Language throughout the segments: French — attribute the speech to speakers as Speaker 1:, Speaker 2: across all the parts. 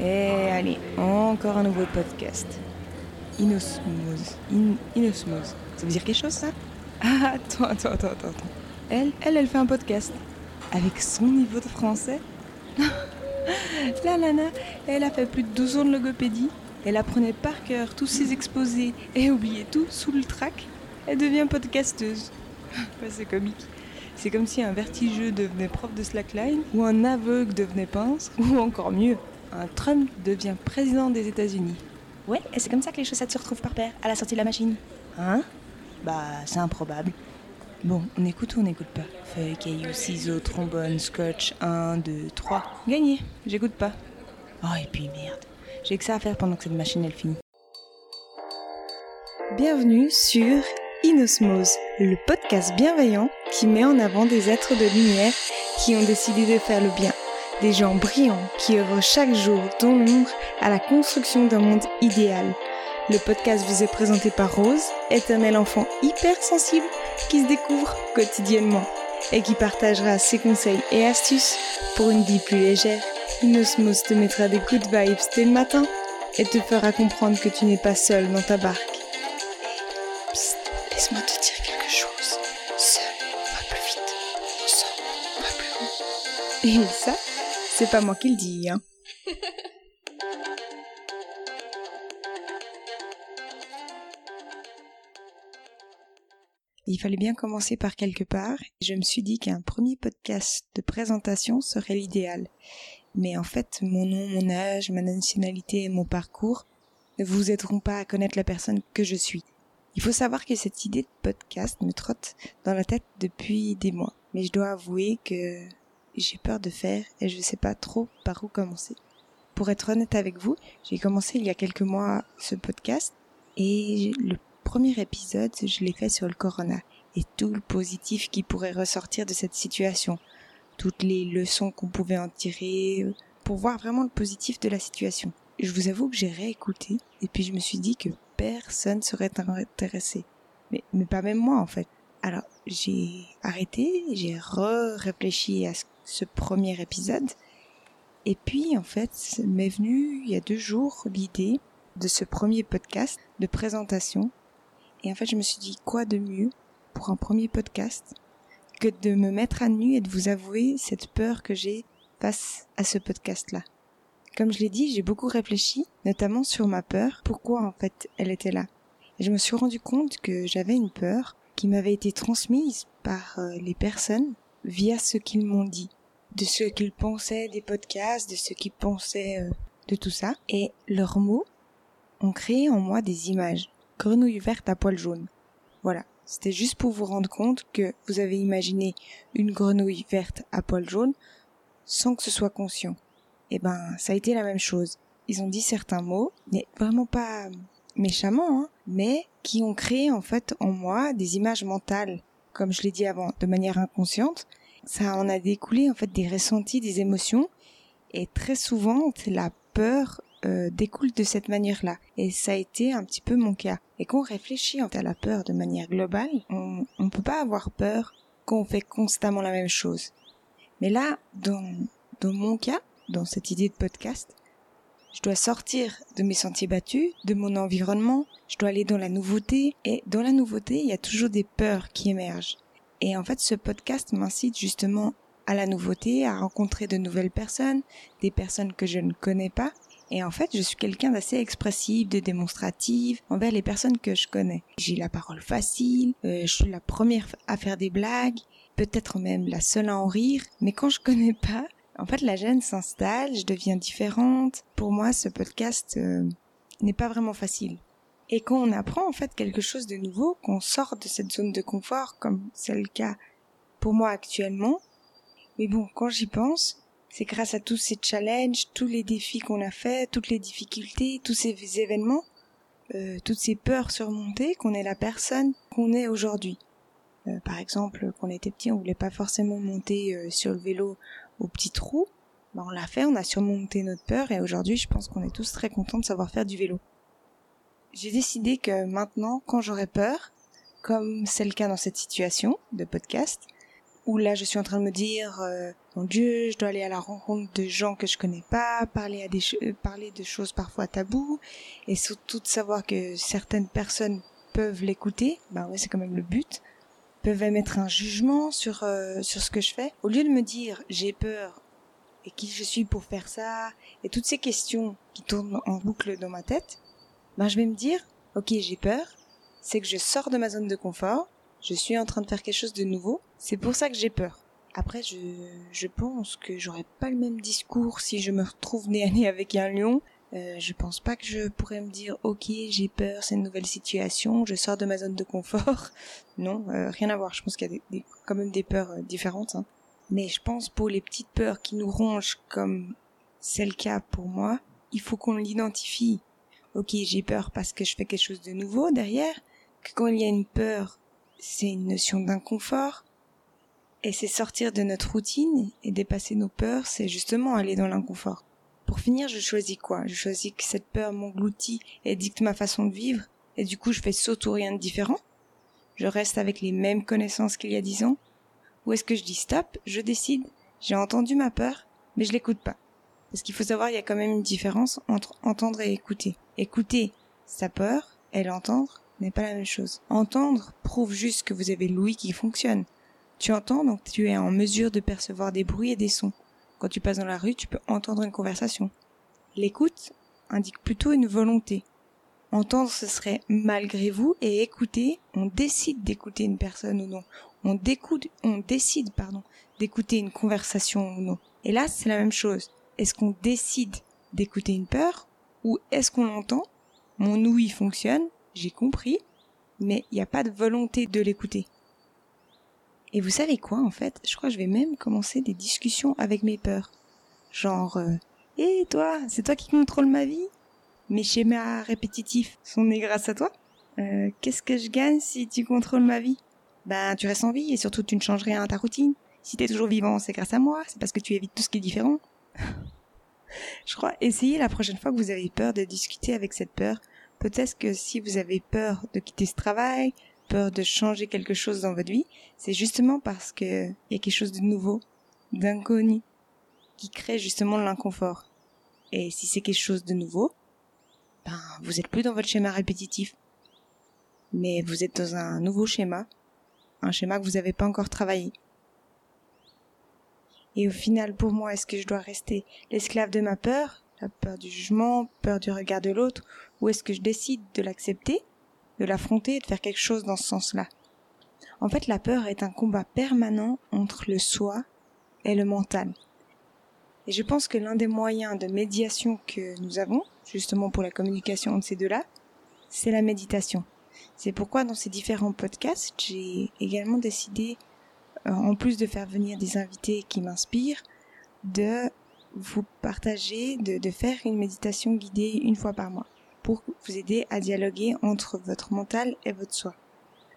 Speaker 1: Et allez, encore un nouveau podcast. Inosmose. In-. Ça veut dire quelque chose, ça? Ah, attends, attends, attends, attends. Elle, elle, elle fait un podcast. Avec son niveau de français? La nana, elle a fait plus de 12 ans de logopédie. Elle apprenait par cœur tous ses exposés et oubliait tout sous le trac. Elle devient podcasteuse. C'est comique. C'est comme si un vertigeux devenait prof de slackline, ou un aveugle devenait pince, ou encore mieux, un Trump devient président des États-Unis.
Speaker 2: Ouais, et c'est comme ça que les chaussettes se retrouvent par paire à la sortie de la machine.
Speaker 1: Hein? Bah, c'est improbable. Bon, on écoute ou on n'écoute pas? Feuille, caillou, ciseaux, trombone, scotch, 1, 2, 3. Gagné, j'écoute pas. Oh, et puis merde, j'ai que ça à faire pendant que cette machine elle finit. Bienvenue sur Inosmose, le podcast bienveillant qui met en avant des êtres de lumière qui ont décidé de faire le bien. Des gens brillants qui œuvrent chaque jour dans l'ombre à la construction d'un monde idéal. Le podcast vous est présenté par Rose, éternel enfant hypersensible qui se découvre quotidiennement et qui partagera ses conseils et astuces pour une vie plus légère. Inosmose te mettra des good vibes dès le matin et te fera comprendre que tu n'es pas seul dans ta barque. Psst, laisse-moi te dire quelque chose. Seul, va plus vite. Ensemble, va plus haut. Et ça, c'est pas moi qui le dis, hein. Il fallait bien commencer par quelque part. Je me suis dit qu'un premier podcast de présentation serait l'idéal. Mais en fait, mon nom, mon âge, ma nationalité et mon parcours ne vous aideront pas à connaître la personne que je suis. Il faut savoir que cette idée de podcast me trotte dans la tête depuis des mois. Mais je dois avouer que j'ai peur de faire et je ne sais pas trop par où commencer. Pour être honnête avec vous, j'ai commencé il y a quelques mois ce podcast et le premier épisode, je l'ai fait sur le corona et tout le positif qui pourrait ressortir de cette situation, toutes les leçons qu'on pouvait en tirer pour voir vraiment le positif de la situation. Je vous avoue que j'ai réécouté et puis je me suis dit que personne serait intéressé. Mais, mais pas même moi en fait. Alors j'ai arrêté, j'ai re-réfléchi à ce premier épisode et puis en fait m'est venue il y a deux jours l'idée de ce premier podcast de présentation et en fait, je me suis dit, quoi de mieux pour un premier podcast que de me mettre à nu et de vous avouer cette peur que j'ai face à ce podcast-là. Comme je l'ai dit, j'ai beaucoup réfléchi, notamment sur ma peur, pourquoi en fait elle était là? Et je me suis rendu compte que j'avais une peur qui m'avait été transmise par les personnes via ce qu'ils m'ont dit, de ce qu'ils pensaient des podcasts, de ce qu'ils pensaient de tout ça. Et leurs mots ont créé en moi des images grenouille verte à poils jaunes. Voilà, c'était juste pour vous rendre compte que vous avez imaginé une grenouille verte à poils jaunes sans que ce soit conscient. Eh ben, ça a été la même chose. Ils ont dit certains mots, mais vraiment pas méchamment, hein, mais qui ont créé en fait en moi des images mentales, comme je l'ai dit avant, de manière inconsciente. Ça en a découlé en fait des ressentis, des émotions, et très souvent la peur euh, découle de cette manière-là. Et ça a été un petit peu mon cas. Et quand on réfléchit à la peur de manière globale, on ne peut pas avoir peur quand on fait constamment la même chose. Mais là, dans, dans mon cas, dans cette idée de podcast, je dois sortir de mes sentiers battus, de mon environnement, je dois aller dans la nouveauté, et dans la nouveauté, il y a toujours des peurs qui émergent. Et en fait, ce podcast m'incite justement à la nouveauté, à rencontrer de nouvelles personnes, des personnes que je ne connais pas, et en fait, je suis quelqu'un d'assez expressif, de démonstrative envers les personnes que je connais. J'ai la parole facile, euh, je suis la première à faire des blagues, peut-être même la seule à en rire, mais quand je connais pas, en fait, la gêne s'installe, je deviens différente. Pour moi, ce podcast euh, n'est pas vraiment facile. Et quand on apprend en fait quelque chose de nouveau, qu'on sort de cette zone de confort, comme c'est le cas pour moi actuellement, mais bon, quand j'y pense, c'est grâce à tous ces challenges, tous les défis qu'on a faits, toutes les difficultés, tous ces événements, euh, toutes ces peurs surmontées qu'on est la personne qu'on est aujourd'hui. Euh, par exemple, quand on était petit, on voulait pas forcément monter euh, sur le vélo au petit trou. Ben, on l'a fait, on a surmonté notre peur et aujourd'hui, je pense qu'on est tous très contents de savoir faire du vélo. J'ai décidé que maintenant, quand j'aurai peur, comme c'est le cas dans cette situation de podcast, Ou là, je suis en train de me dire, euh, mon Dieu, je dois aller à la rencontre de gens que je connais pas, parler à des euh, parler de choses parfois taboues, et surtout de savoir que certaines personnes peuvent l'écouter. Ben ouais, c'est quand même le but. Peuvent émettre un jugement sur euh, sur ce que je fais. Au lieu de me dire, j'ai peur et qui je suis pour faire ça, et toutes ces questions qui tournent en boucle dans ma tête, ben je vais me dire, ok, j'ai peur, c'est que je sors de ma zone de confort, je suis en train de faire quelque chose de nouveau, c'est pour ça que j'ai peur. Après, je, je pense que j'aurais pas le même discours si je me retrouve nez à nez avec un lion. Euh, je pense pas que je pourrais me dire ok j'ai peur c'est une nouvelle situation je sors de ma zone de confort. Non euh, rien à voir. Je pense qu'il y a des, quand même des peurs euh, différentes hein. mais je pense pour les petites peurs qui nous rongent comme c'est le cas pour moi il faut qu'on l'identifie. Ok j'ai peur parce que je fais quelque chose de nouveau derrière. Que quand il y a une peur c'est une notion d'inconfort. Et c'est sortir de notre routine et dépasser nos peurs, c'est justement aller dans l'inconfort. Pour finir, je choisis quoi? Je choisis que cette peur m'engloutit et dicte ma façon de vivre, et du coup je fais saut rien de différent Je reste avec les mêmes connaissances qu'il y a dix ans Ou est-ce que je dis stop, je décide, j'ai entendu ma peur, mais je l'écoute pas Parce qu'il faut savoir, il y a quand même une différence entre entendre et écouter. Écouter sa peur, et l'entendre n'est pas la même chose. Entendre prouve juste que vous avez l'ouïe qui fonctionne. Tu entends, donc tu es en mesure de percevoir des bruits et des sons. Quand tu passes dans la rue, tu peux entendre une conversation. L'écoute indique plutôt une volonté. Entendre, ce serait malgré vous, et écouter, on décide d'écouter une personne ou non. On, on décide, pardon, d'écouter une conversation ou non. Et là, c'est la même chose. Est-ce qu'on décide d'écouter une peur, ou est-ce qu'on l'entend? Mon ouïe fonctionne, j'ai compris, mais il n'y a pas de volonté de l'écouter. Et vous savez quoi, en fait? Je crois que je vais même commencer des discussions avec mes peurs. Genre, euh, hé toi, c'est toi qui contrôle ma vie? Mes schémas répétitifs sont nés grâce à toi? Euh, Qu'est-ce que je gagne si tu contrôles ma vie? Ben, tu restes en vie et surtout tu ne changes rien à ta routine. Si t'es toujours vivant, c'est grâce à moi, c'est parce que tu évites tout ce qui est différent. je crois, essayez la prochaine fois que vous avez peur de discuter avec cette peur. Peut-être que si vous avez peur de quitter ce travail, peur de changer quelque chose dans votre vie, c'est justement parce que il y a quelque chose de nouveau, d'inconnu, qui crée justement l'inconfort. Et si c'est quelque chose de nouveau, ben, vous êtes plus dans votre schéma répétitif. Mais vous êtes dans un nouveau schéma, un schéma que vous n'avez pas encore travaillé. Et au final, pour moi, est-ce que je dois rester l'esclave de ma peur, la peur du jugement, peur du regard de l'autre, ou est-ce que je décide de l'accepter? De l'affronter et de faire quelque chose dans ce sens-là. En fait, la peur est un combat permanent entre le soi et le mental. Et je pense que l'un des moyens de médiation que nous avons, justement pour la communication entre ces deux-là, c'est la méditation. C'est pourquoi dans ces différents podcasts, j'ai également décidé, euh, en plus de faire venir des invités qui m'inspirent, de vous partager, de, de faire une méditation guidée une fois par mois pour vous aider à dialoguer entre votre mental et votre soi.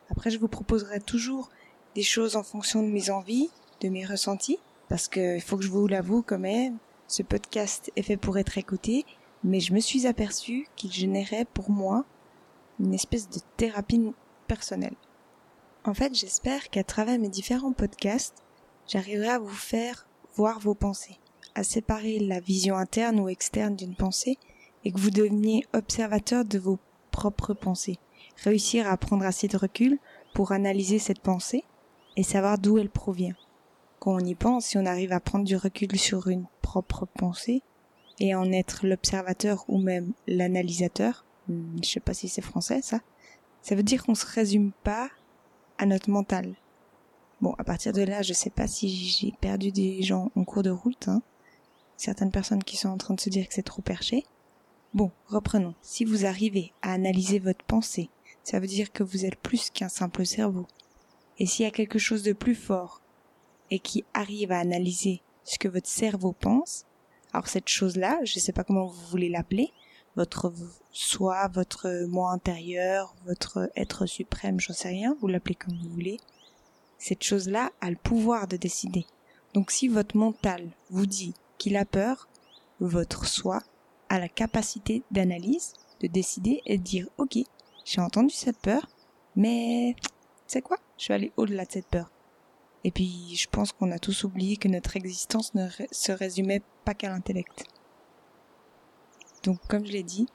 Speaker 1: Après, je vous proposerai toujours des choses en fonction de mes envies, de mes ressentis, parce qu'il faut que je vous l'avoue quand même, ce podcast est fait pour être écouté, mais je me suis aperçu qu'il générait pour moi une espèce de thérapie personnelle. En fait, j'espère qu'à travers mes différents podcasts, j'arriverai à vous faire voir vos pensées, à séparer la vision interne ou externe d'une pensée et que vous deveniez observateur de vos propres pensées. Réussir à prendre assez de recul pour analyser cette pensée et savoir d'où elle provient. Quand on y pense, si on arrive à prendre du recul sur une propre pensée et en être l'observateur ou même l'analysateur, hmm, je sais pas si c'est français ça, ça veut dire qu'on se résume pas à notre mental. Bon, à partir de là, je sais pas si j'ai perdu des gens en cours de route, hein. Certaines personnes qui sont en train de se dire que c'est trop perché. Bon, reprenons. Si vous arrivez à analyser votre pensée, ça veut dire que vous êtes plus qu'un simple cerveau. Et s'il y a quelque chose de plus fort et qui arrive à analyser ce que votre cerveau pense, alors cette chose-là, je ne sais pas comment vous voulez l'appeler, votre soi, votre moi intérieur, votre être suprême, j'en sais rien, vous l'appelez comme vous voulez, cette chose-là a le pouvoir de décider. Donc si votre mental vous dit qu'il a peur, votre soi a la capacité d'analyse, de décider et de dire ok, j'ai entendu cette peur, mais c'est quoi? Je vais aller au-delà de cette peur. Et puis, je pense qu'on a tous oublié que notre existence ne se résumait pas qu'à l'intellect. Donc, comme je l'ai dit,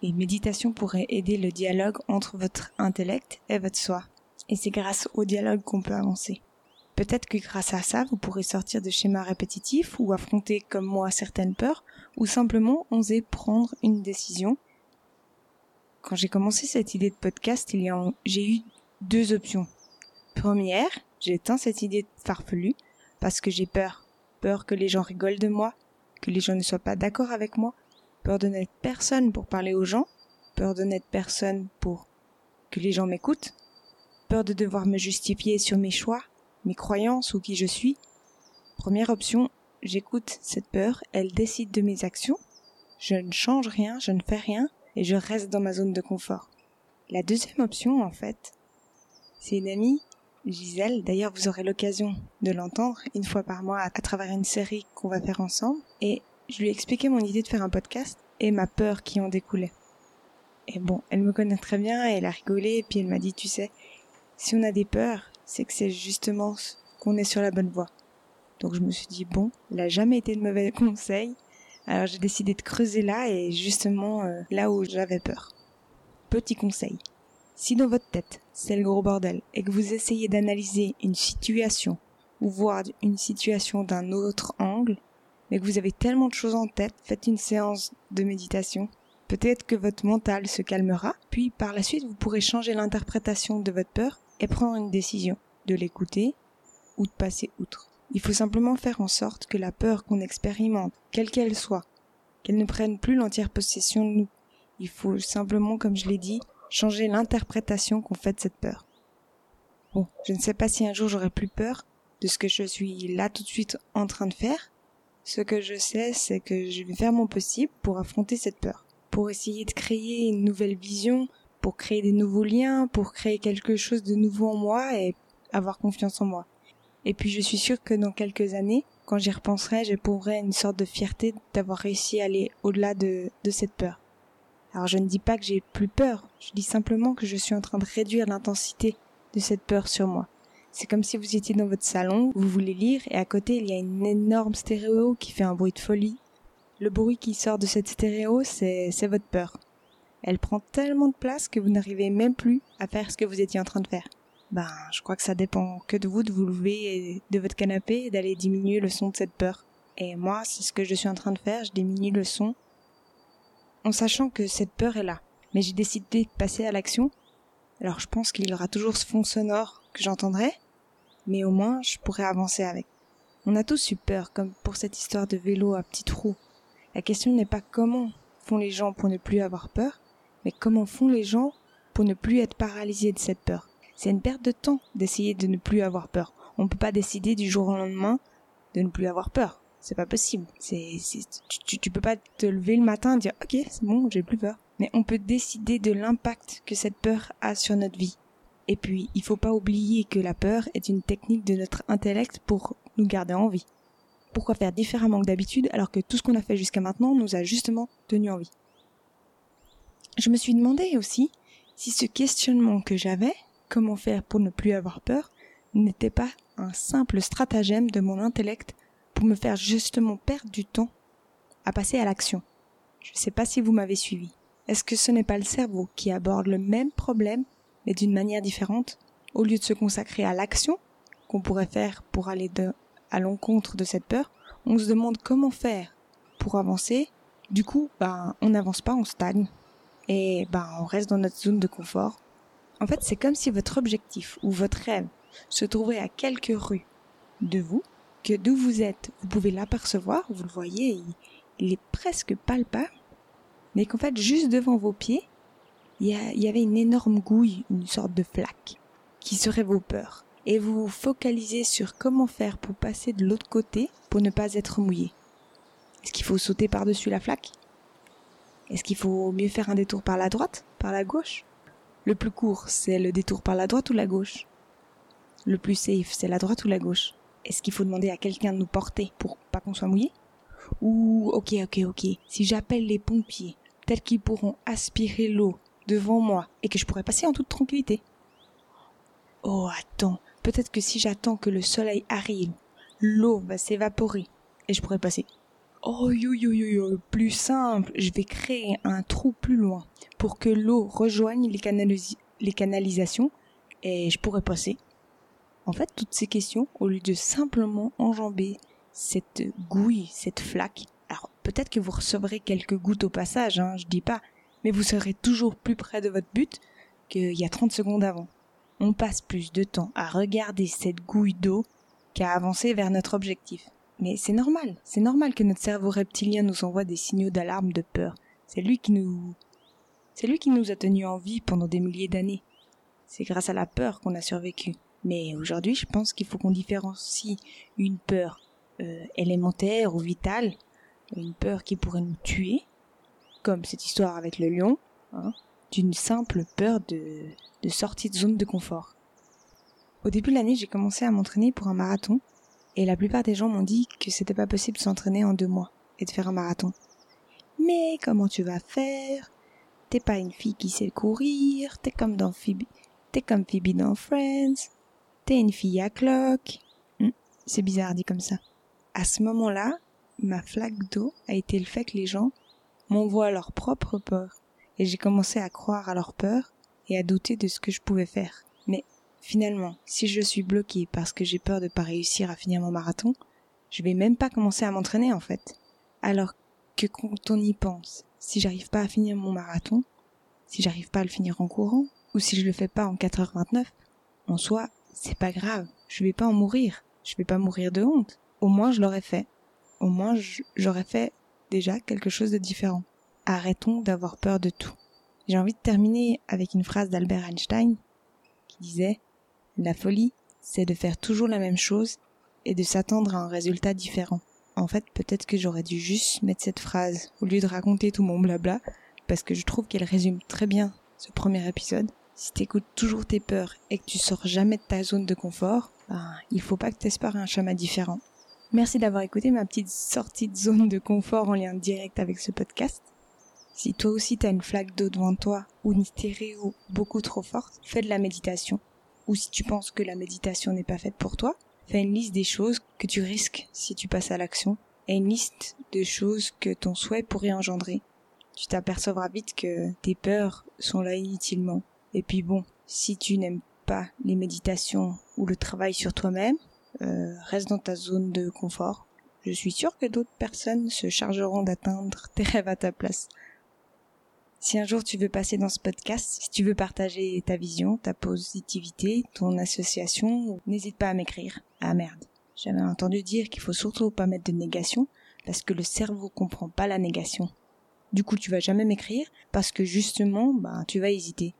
Speaker 1: les méditations pourraient aider le dialogue entre votre intellect et votre soi. Et c'est grâce au dialogue qu'on peut avancer. Peut-être que grâce à ça, vous pourrez sortir de schémas répétitifs ou affronter comme moi certaines peurs ou simplement oser prendre une décision. Quand j'ai commencé cette idée de podcast, il y a, j'ai eu deux options. Première, j'ai éteint cette idée farfelue parce que j'ai peur. Peur que les gens rigolent de moi, que les gens ne soient pas d'accord avec moi, peur de n'être personne pour parler aux gens, peur de n'être personne pour que les gens m'écoutent, peur de devoir me justifier sur mes choix, mes croyances ou qui je suis. Première option, j'écoute cette peur, elle décide de mes actions, je ne change rien, je ne fais rien et je reste dans ma zone de confort. La deuxième option, en fait, c'est une amie, Gisèle, d'ailleurs vous aurez l'occasion de l'entendre une fois par mois à, travers une série qu'on va faire ensemble, et je lui ai expliqué mon idée de faire un podcast et ma peur qui en découlait. Et bon, elle me connaît très bien elle a rigolé et puis elle m'a dit, tu sais, si on a des peurs, c'est que c'est justement qu'on est sur la bonne voie. Donc je me suis dit, bon, il n'a jamais été de mauvais conseil. Alors j'ai décidé de creuser là et justement euh, là où j'avais peur. Petit conseil. Si dans votre tête, c'est le gros bordel et que vous essayez d'analyser une situation ou voir une situation d'un autre angle, mais que vous avez tellement de choses en tête, faites une séance de méditation. Peut-être que votre mental se calmera, puis par la suite vous pourrez changer l'interprétation de votre peur et prendre une décision, de l'écouter ou de passer outre. Il faut simplement faire en sorte que la peur qu'on expérimente, quelle qu'elle soit, qu'elle ne prenne plus l'entière possession de nous. Il faut simplement, comme je l'ai dit, changer l'interprétation qu'on fait de cette peur. Bon, je ne sais pas si un jour j'aurai plus peur de ce que je suis là tout de suite en train de faire. Ce que je sais, c'est que je vais faire mon possible pour affronter cette peur, pour essayer de créer une nouvelle vision, pour créer des nouveaux liens, pour créer quelque chose de nouveau en moi et avoir confiance en moi. Et puis je suis sûre que dans quelques années, quand j'y repenserai, j'éprouverai une sorte de fierté d'avoir réussi à aller au-delà de, cette peur. Alors je ne dis pas que j'ai plus peur, je dis simplement que je suis en train de réduire l'intensité de cette peur sur moi. C'est comme si vous étiez dans votre salon, vous voulez lire, et à côté il y a une énorme stéréo qui fait un bruit de folie. Le bruit qui sort de cette stéréo, c'est votre peur. Elle prend tellement de place que vous n'arrivez même plus à faire ce que vous étiez en train de faire. Ben, je crois que ça dépend que de vous de vous lever de votre canapé et d'aller diminuer le son de cette peur. Et moi, c'est ce que je suis en train de faire, je diminue le son en sachant que cette peur est là. Mais j'ai décidé de passer à l'action. Alors je pense qu'il y aura toujours ce fond sonore que j'entendrai, mais au moins je pourrai avancer avec. On a tous eu peur, comme pour cette histoire de vélo à petite roue. La question n'est pas comment font les gens pour ne plus avoir peur, mais comment font les gens pour ne plus être paralysés de cette peur? C'est une perte de temps d'essayer de ne plus avoir peur. On ne peut pas décider du jour au lendemain de ne plus avoir peur. C'est pas possible. Tu, tu, peux pas te lever le matin et dire ok c'est bon j'ai plus peur. Mais on peut décider de l'impact que cette peur a sur notre vie. Et puis il faut pas oublier que la peur est une technique de notre intellect pour nous garder en vie. Pourquoi faire différemment que d'habitude alors que tout ce qu'on a fait jusqu'à maintenant nous a justement tenu en vie? Je me suis demandé aussi si ce questionnement que j'avais comment faire pour ne plus avoir peur n'était pas un simple stratagème de mon intellect pour me faire justement perdre du temps à passer à l'action. Je ne sais pas si vous m'avez suivi. Est-ce que ce n'est pas le cerveau qui aborde le même problème mais d'une manière différente au lieu de se consacrer à l'action qu'on pourrait faire pour aller à l'encontre de cette peur, on se demande comment faire pour avancer. Du coup, ben, on n'avance pas, on stagne. Et ben, on reste dans notre zone de confort en fait, c'est comme si votre objectif ou votre rêve se trouvait à quelques rues de vous, que d'où vous êtes, vous pouvez l'apercevoir, vous le voyez, il, est presque palpable, mais qu'en fait, juste devant vos pieds, il y, avait une énorme gouille, une sorte de flaque, qui serait vos peurs. Et vous vous focalisez sur comment faire pour passer de l'autre côté pour ne pas être mouillé. Est-ce qu'il faut sauter par-dessus la flaque? Est-ce qu'il faut mieux faire un détour par la droite, par la gauche? Le plus court, c'est le détour par la droite ou la gauche? Le plus safe, c'est la droite ou la gauche? Est-ce qu'il faut demander à quelqu'un de nous porter pour pas qu'on soit mouillé? Ou, ok, ok, ok, si j'appelle les pompiers, tels qu'ils pourront aspirer l'eau devant moi et que je pourrais passer en toute tranquillité. Oh, attends, peut-être que si j'attends que le soleil arrive, l'eau va s'évaporer et je pourrais passer. Oh yo yo yo plus simple, je vais créer un trou plus loin pour que l'eau rejoigne les, canalisations et je pourrais passer. En fait, toutes ces questions, au lieu de simplement enjamber cette gouille, cette flaque, alors peut-être que vous recevrez quelques gouttes au passage, hein, je dis pas, mais vous serez toujours plus près de votre but qu'il y a 30 secondes avant. On passe plus de temps à regarder cette gouille d'eau qu'à avancer vers notre objectif. Mais c'est normal, c'est normal que notre cerveau reptilien nous envoie des signaux d'alarme de peur. C'est lui qui nous a tenus en vie pendant des milliers d'années. C'est grâce à la peur qu'on a survécu. Mais aujourd'hui, je pense qu'il faut qu'on différencie une peur euh, élémentaire ou vitale, une peur qui pourrait nous tuer, comme cette histoire avec le lion, hein, d'une simple peur de, de sortie de zone de confort. Au début de l'année, j'ai commencé à m'entraîner pour un marathon, et la plupart des gens m'ont dit que c'était pas possible de s'entraîner en deux mois et de faire un marathon. Mais comment tu vas faire? T'es pas une fille qui sait courir, t'es comme dans Phoebe, t'es comme Phoebe dans Friends, t'es une fille à cloque. Hmm, c'est bizarre dit comme ça. À ce moment-là, ma flaque d'eau a été le fait que les gens m'envoient leur propre peur. Et j'ai commencé à croire à leur peur et à douter de ce que je pouvais faire. Mais finalement, si je suis bloquée parce que j'ai peur de pas réussir à finir mon marathon, je vais même pas commencer à m'entraîner en fait. Alors que quand on y pense, si j'arrive pas à finir mon marathon, si j'arrive pas à le finir en courant, ou si je le fais pas en 4h29, en soi, c'est pas grave, je vais pas en mourir, je vais pas mourir de honte. Au moins je l'aurais fait. Au moins j'aurais fait déjà quelque chose de différent. Arrêtons d'avoir peur de tout. J'ai envie de terminer avec une phrase d'Albert Einstein qui disait La folie, c'est de faire toujours la même chose et de s'attendre à un résultat différent. En fait, peut-être que j'aurais dû juste mettre cette phrase au lieu de raconter tout mon blabla, parce que je trouve qu'elle résume très bien ce premier épisode. Si t'écoutes toujours tes peurs et que tu sors jamais de ta zone de confort, ben, il faut pas que t'espères un chemin différent. Merci d'avoir écouté ma petite sortie de zone de confort en lien direct avec ce podcast. Si toi aussi t'as une flaque d'eau devant toi ou une stéréo beaucoup trop forte, fais de la méditation. Ou si tu penses que la méditation n'est pas faite pour toi, Fais une liste des choses que tu risques si tu passes à l'action et une liste de choses que ton souhait pourrait engendrer. Tu t'apercevras vite que tes peurs sont là inutilement. Et puis bon, si tu n'aimes pas les méditations ou le travail sur toi-même, euh, reste dans ta zone de confort. Je suis sûre que d'autres personnes se chargeront d'atteindre tes rêves à ta place. Si un jour tu veux passer dans ce podcast, si tu veux partager ta vision, ta positivité, ton association, n'hésite pas à m'écrire. Ah merde. J'avais entendu dire qu'il faut surtout pas mettre de négation parce que le cerveau comprend pas la négation. Du coup, tu vas jamais m'écrire parce que justement, ben, tu vas hésiter.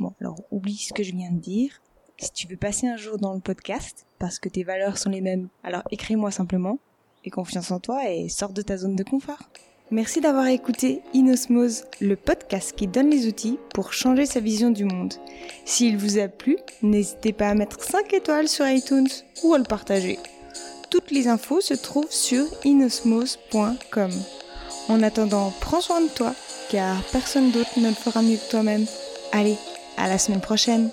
Speaker 1: Bon, alors oublie ce que je viens de dire. Si tu veux passer un jour dans le podcast parce que tes valeurs sont les mêmes, alors écris-moi simplement. Et confiance en toi et sors de ta zone de confort. Merci d'avoir écouté Inosmose, le podcast qui donne les outils pour changer sa vision du monde. S'il vous a plu, n'hésitez pas à mettre 5 étoiles sur iTunes ou à le partager. Toutes les infos se trouvent sur inosmose.com. En attendant, prends soin de toi, car personne d'autre ne le fera mieux que toi-même. Allez, à la semaine prochaine